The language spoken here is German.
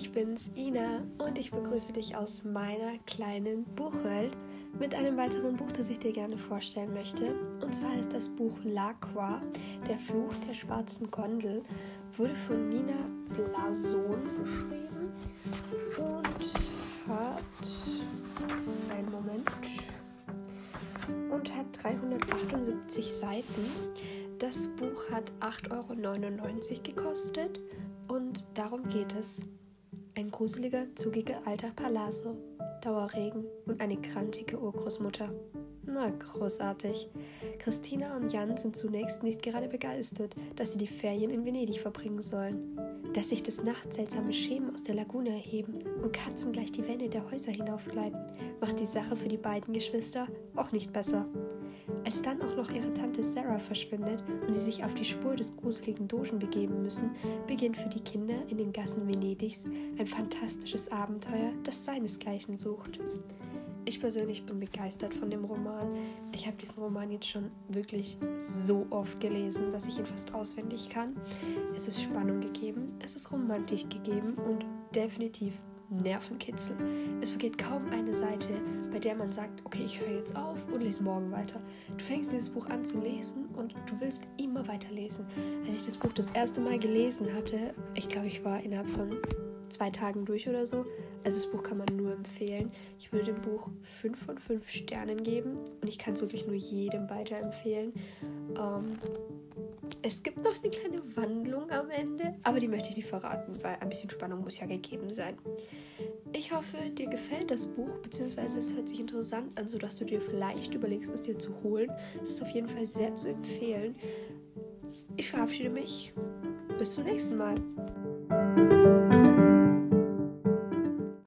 ich bin's, Ina, und ich begrüße dich aus meiner kleinen Buchwelt mit einem weiteren Buch, das ich dir gerne vorstellen möchte. Und zwar ist das Buch L'Aqua, der Fluch der schwarzen Gondel, wurde von Nina Blason geschrieben 378 Seiten. Das Buch hat 8,99 Euro gekostet und darum geht es. Ein gruseliger, zugiger alter Palazzo, Dauerregen und eine krantige Urgroßmutter. Na, großartig. Christina und Jan sind zunächst nicht gerade begeistert, dass sie die Ferien in Venedig verbringen sollen. Dass sich des Nachts seltsame Schemen aus der Lagune erheben und Katzen gleich die Wände der Häuser hinaufgleiten, macht die Sache für die beiden Geschwister auch nicht besser. Als dann auch noch ihre Tante Sarah verschwindet und sie sich auf die Spur des gruseligen Dogen begeben müssen, beginnt für die Kinder in den Gassen Venedigs ein fantastisches Abenteuer, das seinesgleichen sucht. Ich persönlich bin begeistert von dem Roman. Ich habe diesen Roman jetzt schon wirklich so oft gelesen, dass ich ihn fast auswendig kann. Es ist Spannung gegeben, es ist romantisch gegeben und definitiv Nervenkitzel. Es vergeht kaum eine Seite, bei der man sagt, okay, ich höre jetzt auf und lese morgen weiter. Du fängst dieses Buch an zu lesen und du willst immer weiterlesen. Als ich das Buch das erste Mal gelesen hatte, ich glaube, ich war innerhalb von zwei Tagen durch oder so. Also das Buch kann man nur empfehlen. Ich würde dem Buch 5 von 5 Sternen geben und ich kann es wirklich nur jedem weiterempfehlen. Ähm, es gibt noch eine kleine Wandlung am Ende, aber die möchte ich nicht verraten, weil ein bisschen Spannung muss ja gegeben sein. Ich hoffe, dir gefällt das Buch, beziehungsweise es hört sich interessant an, sodass du dir vielleicht überlegst, es dir zu holen. Es ist auf jeden Fall sehr zu empfehlen. Ich verabschiede mich. Bis zum nächsten Mal.